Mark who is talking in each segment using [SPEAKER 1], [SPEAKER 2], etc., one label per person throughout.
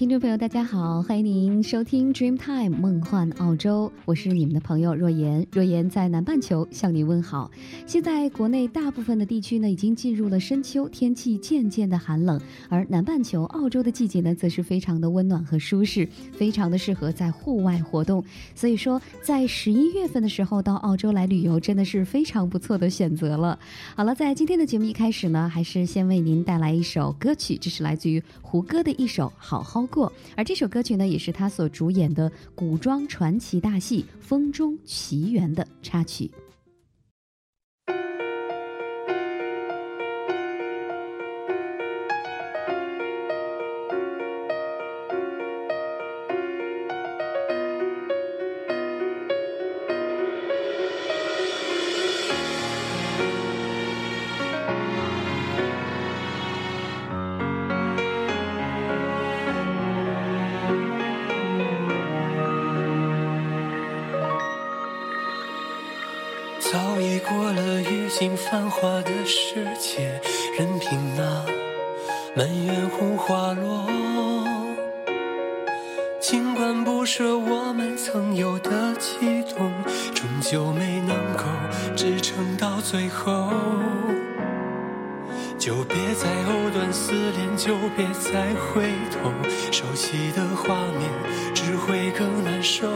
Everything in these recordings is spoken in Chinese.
[SPEAKER 1] 听众朋友，大家好，欢迎您收听 Dreamtime 梦幻澳洲，我是你们的朋友若言。若言在南半球向您问好。现在国内大部分的地区呢，已经进入了深秋，天气渐渐的寒冷，而南半球澳洲的季节呢，则是非常的温暖和舒适，非常的适合在户外活动。所以说，在十一月份的时候到澳洲来旅游，真的是非常不错的选择了。好了，在今天的节目一开始呢，还是先为您带来一首歌曲，这是来自于胡歌的一首。好好过，而这首歌曲呢，也是他所主演的古装传奇大戏《风中奇缘》的插曲。
[SPEAKER 2] 花的世界，任凭那满园红花落。尽管不舍我们曾有的激动，终究没能够支撑到最后。就别再藕断丝连，就别再回头，熟悉的画面只会更难受。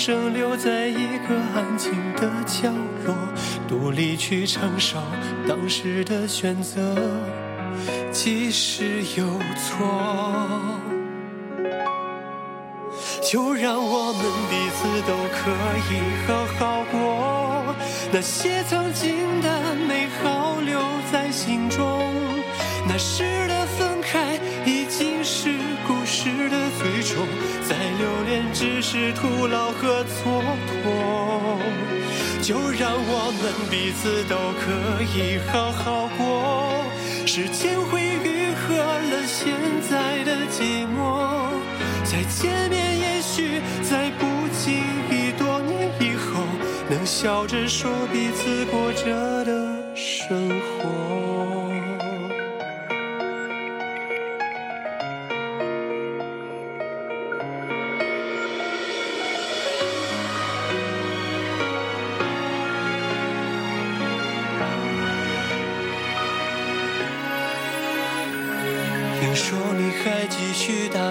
[SPEAKER 2] 我孤身留在一个安静的角落，独立去承受当时的选择，即使有错，就让我们彼此都可以好好过。那些曾经的美好留在心中，那时的分开已经是故事的最终。再留恋只是徒劳和蹉跎，就让我们彼此都可以好好过。时间会愈合了现在的寂寞，再见面，也许在不经意多年以后，能笑着说彼此过着的生活。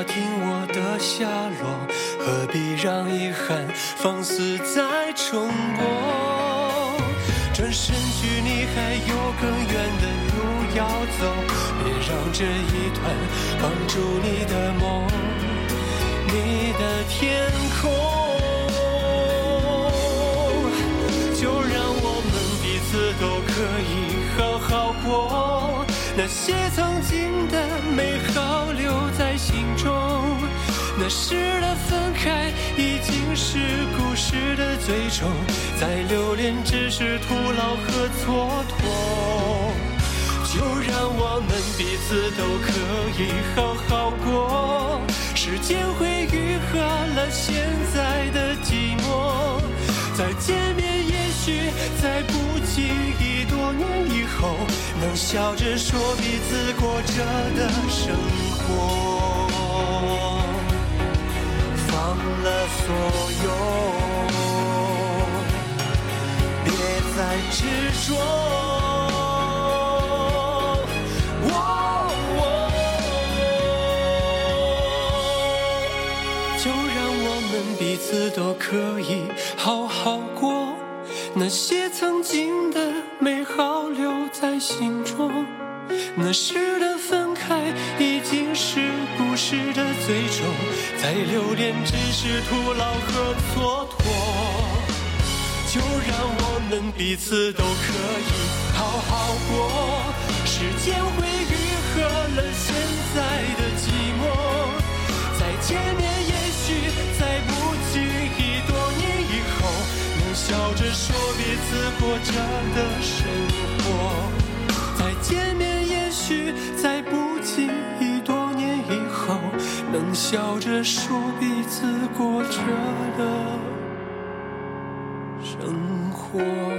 [SPEAKER 2] 听我的下落，何必让遗憾放肆再重播，转身去，你还有更远的路要走。别让这一段绑住你的梦，你的天空。就让我们彼此都可以好好过，那些曾经的美。那时的分开已经是故事的最终，再留恋只是徒劳和蹉跎。就让我们彼此都可以好好过，时间会愈合了现在的寂寞。再见面，也许在不经意多年以后，能笑着说彼此过着的生活。了所有，别再执着。就让我们彼此都可以好好过，那些恋只是徒劳和蹉跎。就让我们彼此都可以好好过。时间会愈合了现在的寂寞，再见面也许在不经意多年以后，能笑着说彼此过着的生活。再见面也许在不经意，笑着说彼此过着的。生活。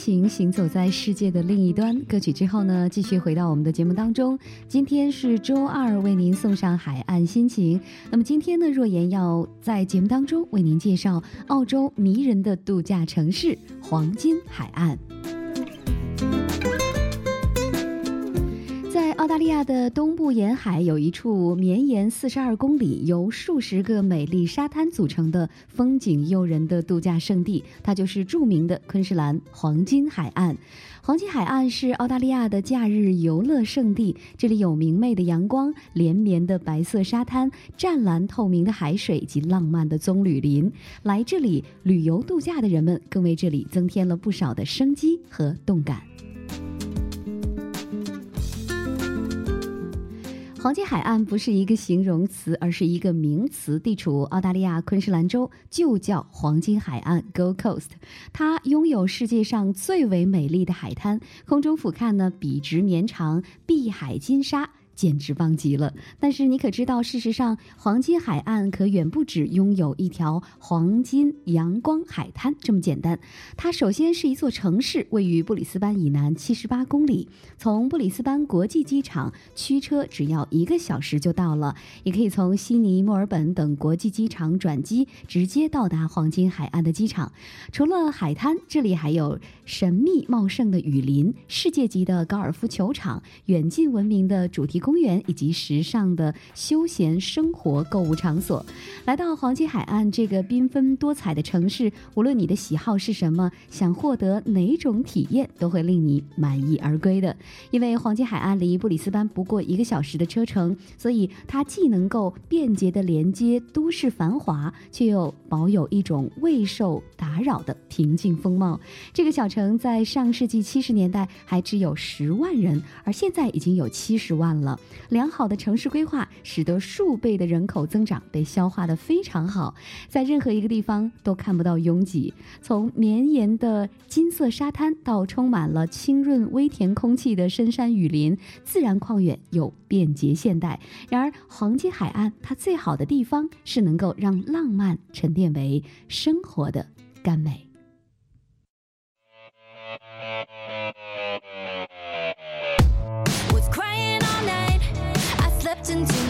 [SPEAKER 1] 情，行走在世界的另一端。歌曲之后呢，继续回到我们的节目当中。今天是周二，为您送上海岸心情。那么今天呢，若言要在节目当中为您介绍澳洲迷人的度假城市——黄金海岸。澳大利亚的东部沿海，有一处绵延四十二公里、由数十个美丽沙滩组成的风景诱人的度假胜地，它就是著名的昆士兰黄金海岸。黄金海岸是澳大利亚的假日游乐胜地，这里有明媚的阳光、连绵的白色沙滩、湛蓝透明的海水及浪漫的棕榈林。来这里旅游度假的人们，更为这里增添了不少的生机和动感。黄金海岸不是一个形容词，而是一个名词，地处澳大利亚昆士兰州，就叫黄金海岸 （Gold Coast）。它拥有世界上最为美丽的海滩，空中俯瞰呢笔直绵长，碧海金沙。简直棒极了！但是你可知道，事实上，黄金海岸可远不止拥有一条黄金阳光海滩这么简单。它首先是一座城市，位于布里斯班以南七十八公里。从布里斯班国际机场驱车只要一个小时就到了，也可以从悉尼、墨尔本等国际机场转机直接到达黄金海岸的机场。除了海滩，这里还有神秘茂盛的雨林、世界级的高尔夫球场、远近闻名的主题公。公园以及时尚的休闲生活购物场所，来到黄金海岸这个缤纷多彩的城市，无论你的喜好是什么，想获得哪种体验，都会令你满意而归的。因为黄金海岸离布里斯班不过一个小时的车程，所以它既能够便捷的连接都市繁华，却又保有一种未受打扰的平静风貌。这个小城在上世纪七十年代还只有十万人，而现在已经有七十万了。良好的城市规划使得数倍的人口增长被消化的非常好，在任何一个地方都看不到拥挤。从绵延的金色沙滩到充满了清润微甜空气的深山雨林，自然旷远又便捷现代。然而，黄金海岸它最好的地方是能够让浪漫沉淀为生活的甘美。曾经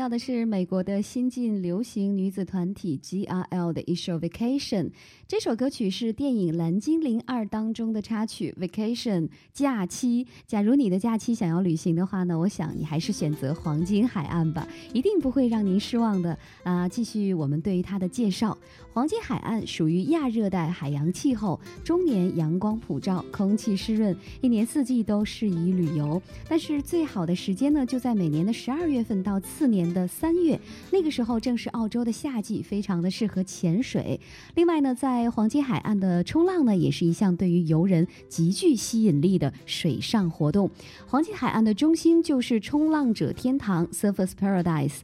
[SPEAKER 1] 到的是美国的新晋流行女子团体 G.R.L 的一首《Vacation》。这首歌曲是电影《蓝精灵二》当中的插曲，《Vacation》假期。假如你的假期想要旅行的话呢，我想你还是选择黄金海岸吧，一定不会让您失望的。啊，继续我们对于它的介绍。黄金海岸属于亚热带海洋气候，终年阳光普照，空气湿润，一年四季都适宜旅游。但是最好的时间呢，就在每年的十二月份到次年的三月，那个时候正是澳洲的夏季，非常的适合潜水。另外呢，在黄金海岸的冲浪呢，也是一项对于游人极具吸引力的水上活动。黄金海岸的中心就是冲浪者天堂 （Surface Paradise）。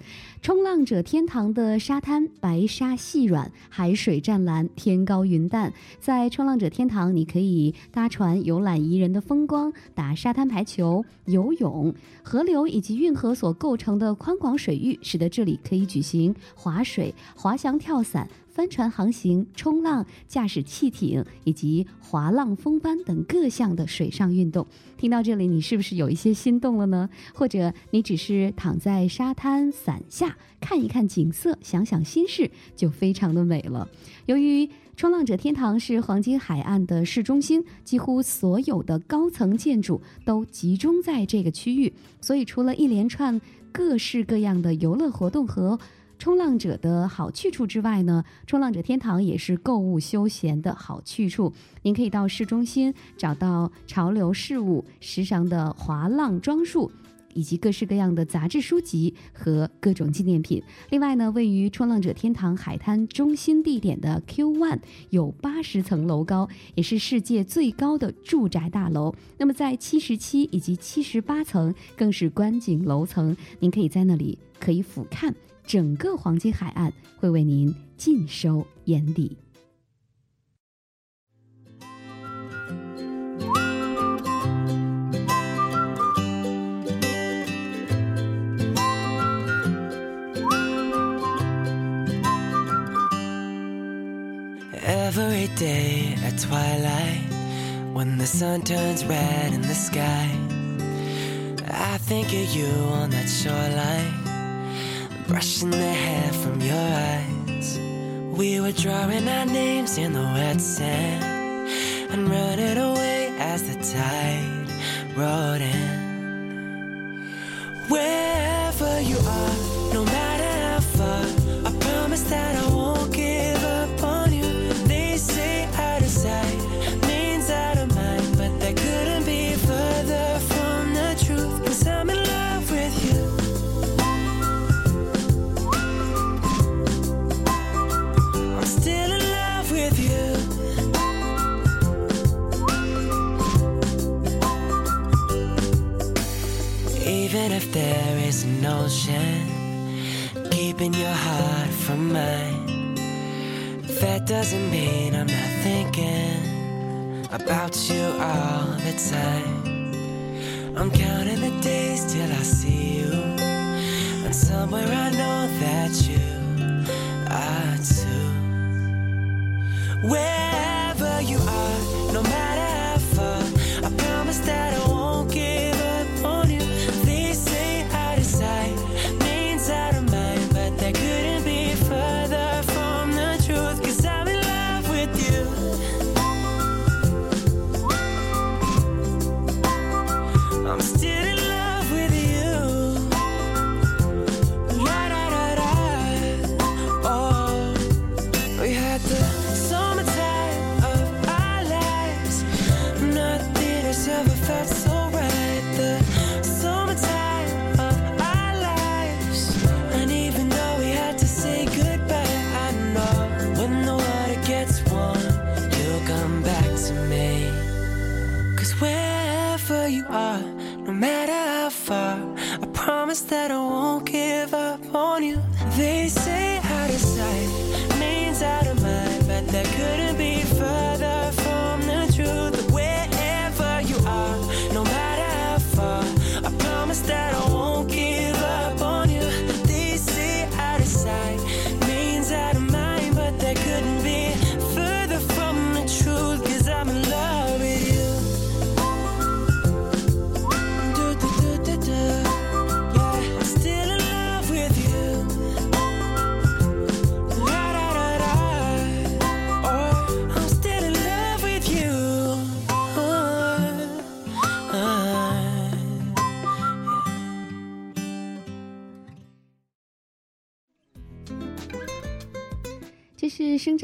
[SPEAKER 1] 冲浪者天堂的沙滩白沙细软，海水湛蓝，天高云淡。在冲浪者天堂，你可以搭船游览宜人的风光，打沙滩排球、游泳。河流以及运河所构成的宽广水域，使得这里可以举行划水、滑翔、跳伞。帆船航行、冲浪、驾驶汽艇以及滑浪风帆等各项的水上运动。听到这里，你是不是有一些心动了呢？或者你只是躺在沙滩伞下看一看景色，想想心事，就非常的美了。由于冲浪者天堂是黄金海岸的市中心，几乎所有的高层建筑都集中在这个区域，所以除了一连串各式各样的游乐活动和冲浪者的好去处之外呢，冲浪者天堂也是购物休闲的好去处。您可以到市中心找到潮流事物、时尚的滑浪装束。以及各式各样的杂志书籍和各种纪念品。另外呢，位于冲浪者天堂海滩中心地点的 Q One 有八十层楼高，也是世界最高的住宅大楼。那么在七十七以及七十八层更是观景楼层，您可以在那里可以俯瞰整个黄金海岸，会为您尽收眼底。
[SPEAKER 3] Brushing the hair from your eyes. We were drawing our names in the wet sand and running away as the tide rolled in. Wherever you are, no matter how far, I promise that I from mine, that doesn't mean I'm not thinking about you all the time. I'm counting the days till I see you, and somewhere I know that you are too. Wherever you are,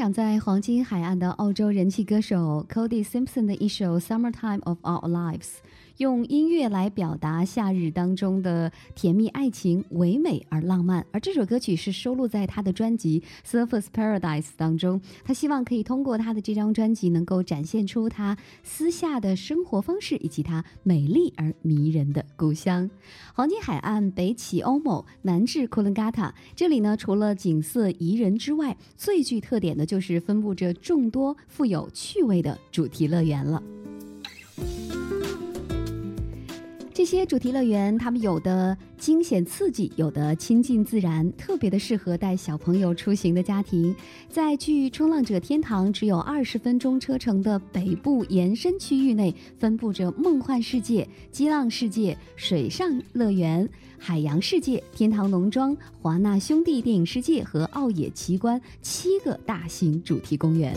[SPEAKER 1] 长在黄金海岸的澳洲人气歌手 Cody Simpson 的一首《Summertime of Our Lives》，用音乐来表达夏日当中的甜蜜爱情，唯美而浪漫。而这首歌曲是收录在他的专辑《Surface Paradise》当中。他希望可以通过他的这张专辑，能够展现出他私下的生活方式，以及他美丽而迷人的故乡。黄金海岸北起欧某，南至库伦嘎塔。这里呢，除了景色宜人之外，最具特点的就是分布着众多富有趣味的主题乐园了。这些主题乐园，它们有的惊险刺激，有的亲近自然，特别的适合带小朋友出行的家庭。在距冲浪者天堂只有二十分钟车程的北部延伸区域内，分布着梦幻世界、激浪世界、水上乐园、海洋世界、天堂农庄、华纳兄弟电影世界和奥野奇观七个大型主题公园。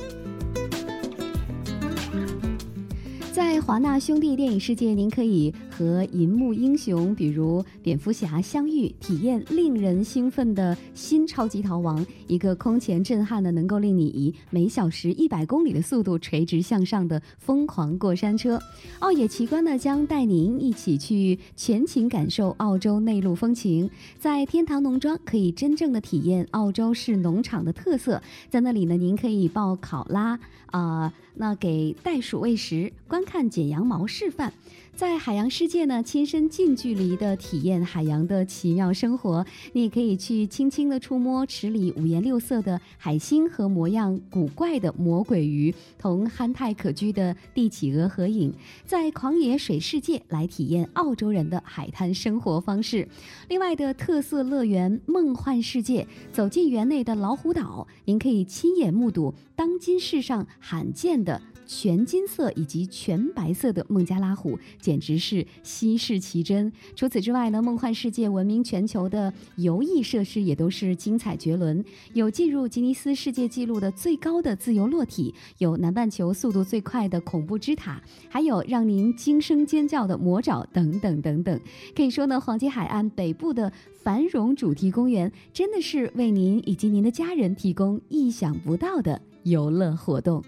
[SPEAKER 1] 在华纳兄弟电影世界，您可以和银幕英雄，比如蝙蝠侠相遇，体验令人兴奋的新超级逃亡，一个空前震撼的，能够令你以每小时一百公里的速度垂直向上的疯狂过山车。奥野奇观呢，将带您一起去全情感受澳洲内陆风情。在天堂农庄，可以真正的体验澳洲式农场的特色。在那里呢，您可以抱考拉啊、那给袋鼠喂食，观看剪羊毛示范。在海洋世界呢，亲身近距离的体验海洋的奇妙生活。你也可以去轻轻的触摸池里五颜六色的海星和模样古怪的魔鬼鱼，同憨态可掬的帝企鹅合影。在狂野水世界来体验澳洲人的海滩生活方式。另外的特色乐园梦幻世界，走进园内的老虎岛，您可以亲眼目睹当今世上罕见的。全金色以及全白色的孟加拉虎，简直是稀世奇珍。除此之外呢，梦幻世界闻名全球的游艺设施也都是精彩绝伦，有进入吉尼斯世界纪录的最高的自由落体，有南半球速度最快的恐怖之塔，还有让您惊声尖叫的魔爪等等等等。可以说呢，黄金海岸北部的繁荣主题公园真的是为您以及您的家人提供意想不到的游乐活动。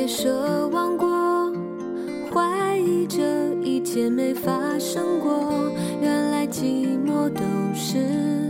[SPEAKER 4] 也奢望过，怀疑这一切没发生过。原来寂寞都是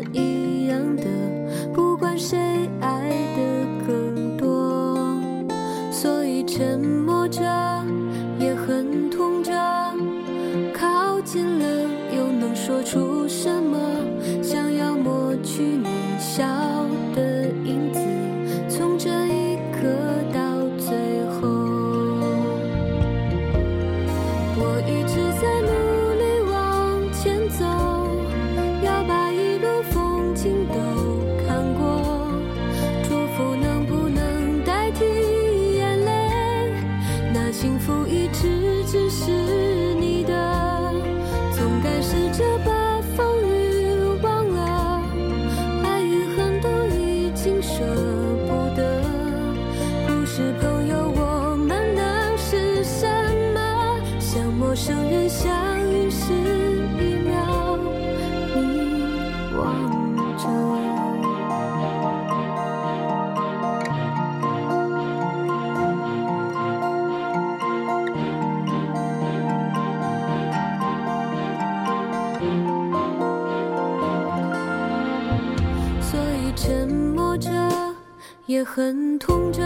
[SPEAKER 4] 也很痛着。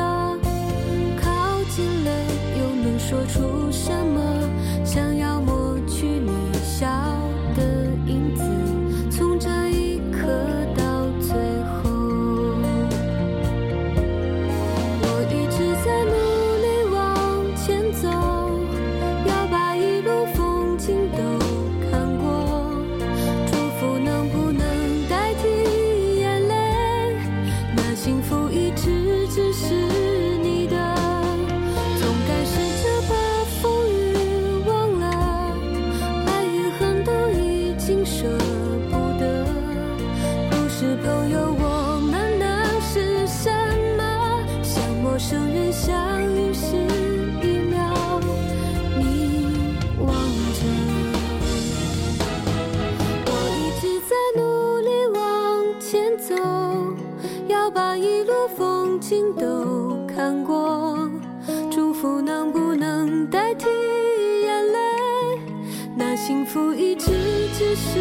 [SPEAKER 4] 靠近了，又能说出把一路风景都看过。祝福能不能代替眼泪？那幸福一直只是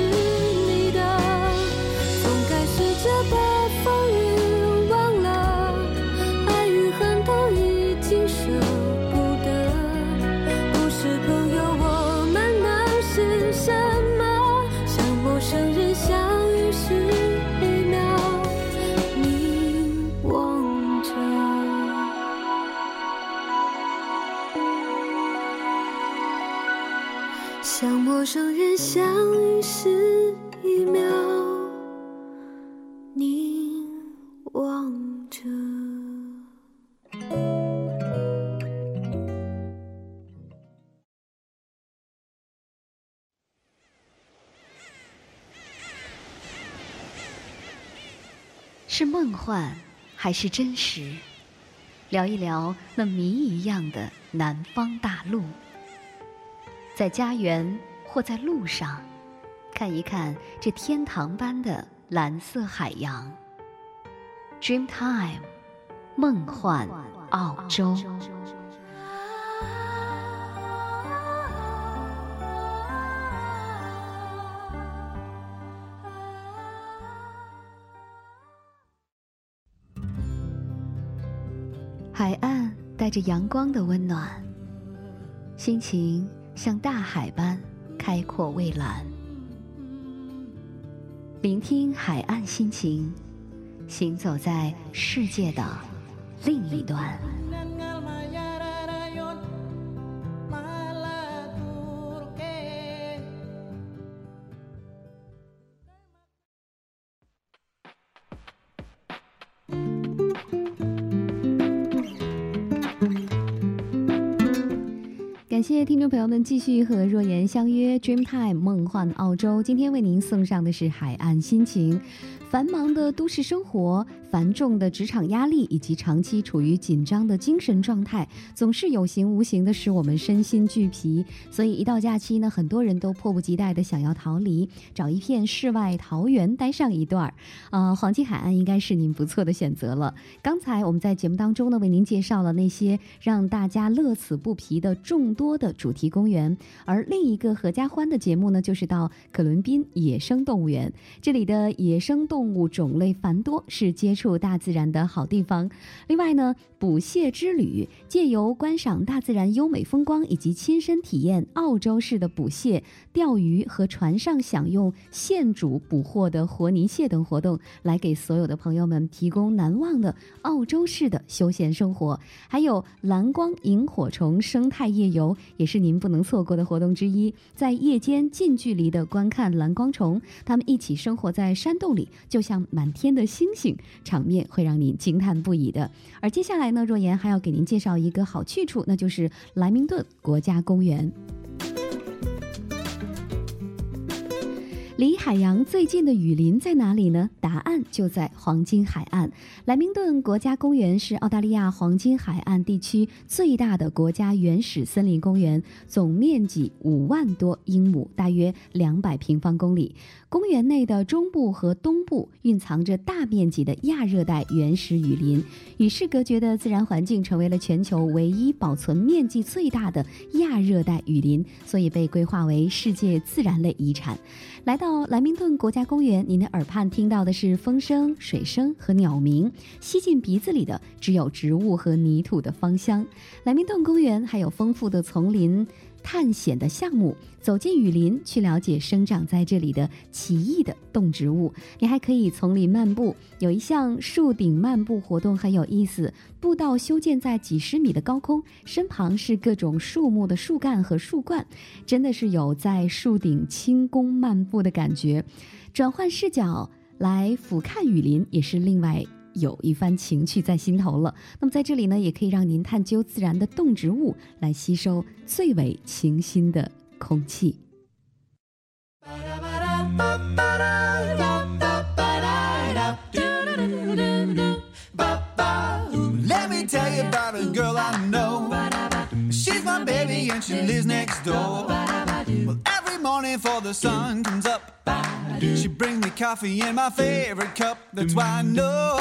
[SPEAKER 4] 相遇时一秒，你望着。是
[SPEAKER 1] 梦幻还是真实？聊一聊那谜一样的南方大陆，在家园或在路上，看一看这天堂般的蓝色海洋。Dream Time，梦幻澳洲。海岸带着阳光的温暖，心情像大海般开阔蔚蓝。聆听海岸心情，行走在世界的另一端。谢谢听众朋友们继续和若言相约 Dreamtime 梦幻澳洲。今天为您送上的是海岸心情。繁忙的都市生活、繁重的职场压力以及长期处于紧张的精神状态，总是有形无形的使我们身心俱疲。所以一到假期呢，很多人都迫不及待的想要逃离，找一片世外桃源待上一段儿。啊、黄金海岸应该是您不错的选择了。刚才我们在节目当中呢，为您介绍了那些让大家乐此不疲的众多的主题公园，而另一个合家欢的节目呢，就是到可伦宾野生动物园。这里的野生动动物种类繁多，是接触大自然的好地方。另外呢，捕蟹之旅，借由观赏大自然优美风光，以及亲身体验澳洲式的捕蟹、钓鱼和船上享用现煮捕获的活泥蟹等活动，来给所有的朋友们提供难忘的澳洲式的休闲生活。还有蓝光萤火虫生态夜游，也是您不能错过的活动之一。在夜间近距离的观看蓝光虫，它们一起生活在山洞里，就像满天的星星，场面会让您惊叹不已的。而接下来呢，若言还要给您介绍一个好去处，那就是莱明顿国家公园。离海洋最近的雨林在哪里呢？答案就在黄金海岸。莱明顿国家公园是澳大利亚黄金海岸地区最大的国家原始森林公园，总面积五万多英亩，大约两百平方公里。公园内的中部和东部蕴藏着大面积的亚热带原始雨林，与世隔绝的自然环境成为了全球唯一保存面积最大的亚热带雨林，所以被规划为世界自然类遗产。来到莱明顿国家公园，您的耳畔听到的是风声、水声和鸟鸣，吸进鼻子里的只有植物和泥土的芳香。莱明顿公园还有丰富的丛林。探险的项目，走进雨林去了解生长在这里的奇异的动植物。你还可以丛林漫步，有一项树顶漫步活动很有意思。步道修建在几十米的高空，身旁是各种树木的树干和树冠，真的是有在树顶轻功漫步的感觉。转换视角来俯瞰雨林，也是另外。有一番情趣在心头了。那么在这里呢也可以让您探究自然的动植物来吸收最为清新的空气。
[SPEAKER 5] Morning before the sun comes up, she brings me coffee in my favorite cup. That's why I know,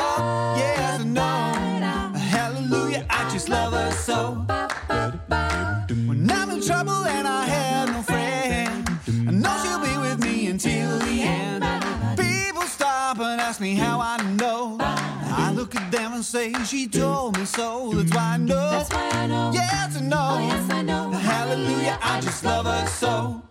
[SPEAKER 5] yes, I know. Hallelujah, I just love her so. When I'm in trouble and I have no friend, I know she'll be with me until the end. People stop and ask me how I know. I look at them and say she told me so. That's why I know.
[SPEAKER 4] That's why I know.
[SPEAKER 5] Yes, I know.
[SPEAKER 4] Oh, yes, I know.
[SPEAKER 5] Hallelujah, I just love her so.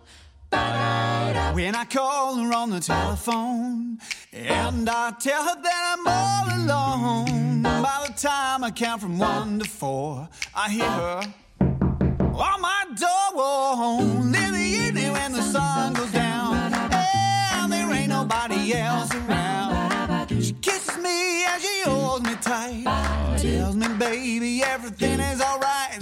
[SPEAKER 5] When I call her on the telephone and I tell her that I'm all alone, by the time I count from one to four, I hear her on my door in the evening when the sun goes down and there ain't nobody else around. She kisses me and she holds me tight, tells me, baby, everything is alright.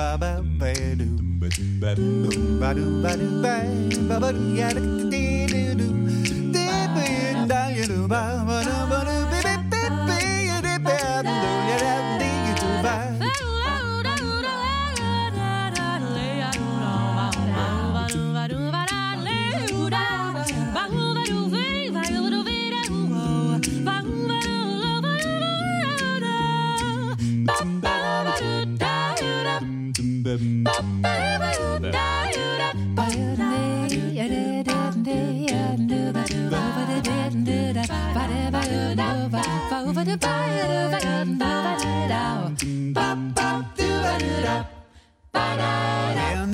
[SPEAKER 5] ba ba ba do ba do ba do ba do ba ba do ya do do do do do do do do do do do And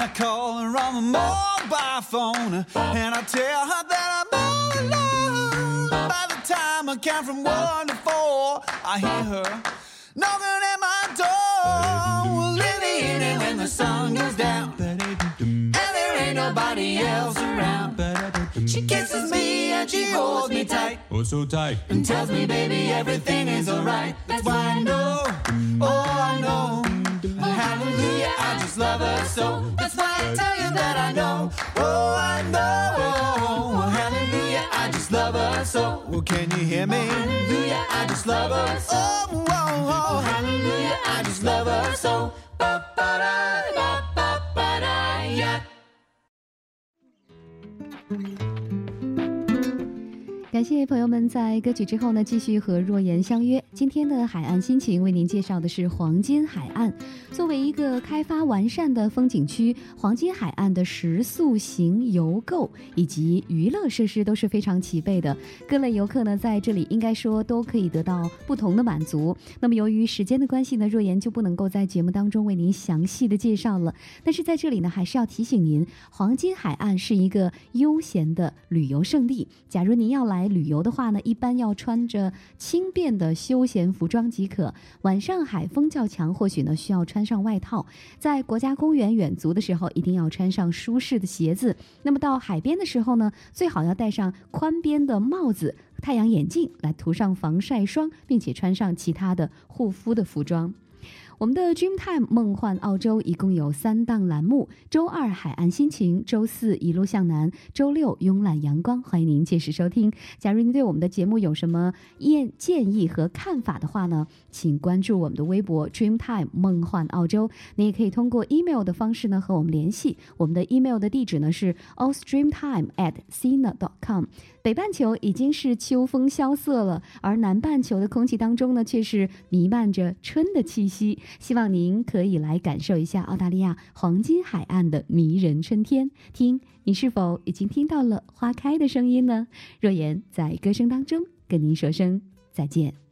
[SPEAKER 5] I call her on the mobile phone and I tell her that I'm all alone. By the time I count from one to four, I hear her knocking at my door. In the evening when the sun goes down and there ain't nobody else around, she kisses me and she holds me tight
[SPEAKER 6] Oh, so tight.
[SPEAKER 5] and tells me, baby, everything is alright. That's why I know, oh, I know. Hallelujah, I just love her so. That's why I tell you that I know, oh, I know. Hallelujah, I just love her so. Well, can you hear me? Hallelujah, I just love her so. Oh, oh, oh. Hallelujah, I just love her so. Ba-ba-da,
[SPEAKER 1] 感谢朋友们在歌曲之后呢，继续和若言相约。今天的海岸心情为您介绍的是黄金海岸。作为一个开发完善的风景区，黄金海岸的食宿行游购以及娱乐设施都是非常齐备的。各类游客呢，在这里应该说都可以得到不同的满足。那么由于时间的关系呢，若言就不能够在节目当中为您详细的介绍了。但是在这里呢，还是要提醒您，黄金海岸是一个悠闲的旅游胜地。假如您要来旅游的话呢，一般要穿着轻便的休闲服装即可。晚上海风较强，或许呢需要穿上外套。在国家公园远足的时候，一定要穿上舒适的鞋子。那么到海边的时候呢，最好要戴上宽边的帽子、太阳眼镜，来涂上防晒霜，并且穿上其他的护肤的服装。我们的 Dreamtime 梦幻澳洲一共有三档栏目：周二海岸心情，周四一路向南，周六慵懒阳光。欢迎您届时收听。假如您对我们的节目有什么建建议和看法的话呢，请关注我们的微博 Dreamtime 梦幻澳洲。您也可以通过 email 的方式呢和我们联系。我们的 email 的地址呢是 australiantime at sina.com。北半球已经是秋风萧瑟了，而南半球的空气当中呢，却是弥漫着春的气息。希望您可以来感受一下澳大利亚黄金海岸的迷人春天。听，你是否已经听到了花开的声音呢？若言在歌声当中跟您说声再见。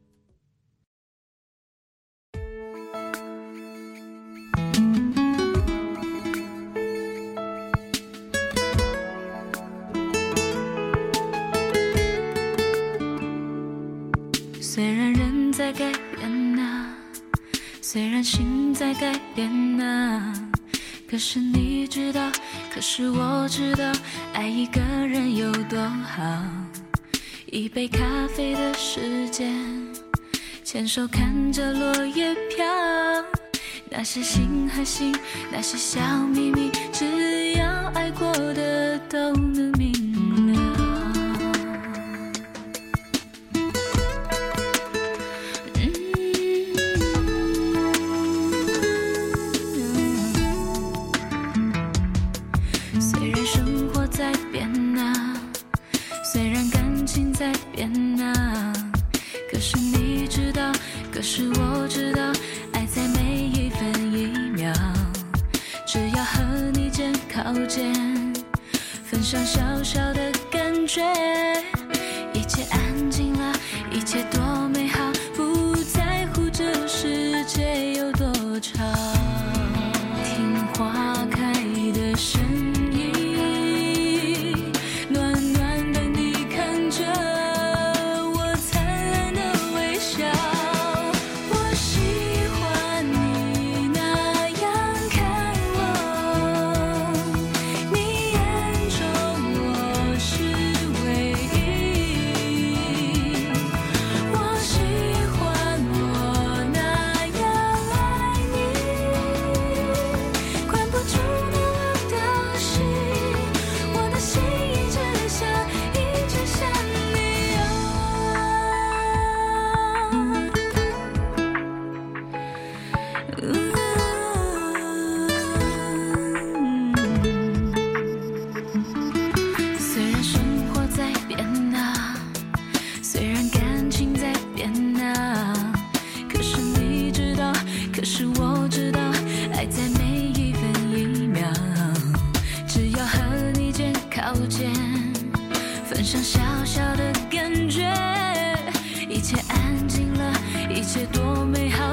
[SPEAKER 6] 在改变呢，可是你知道，可是我知道，爱一个人有多好。一杯咖啡的时间，牵手看着落叶飘，那些心和心，那些小秘密，只要爱过的都能分享小小的感觉，一切安静了，一切多美好，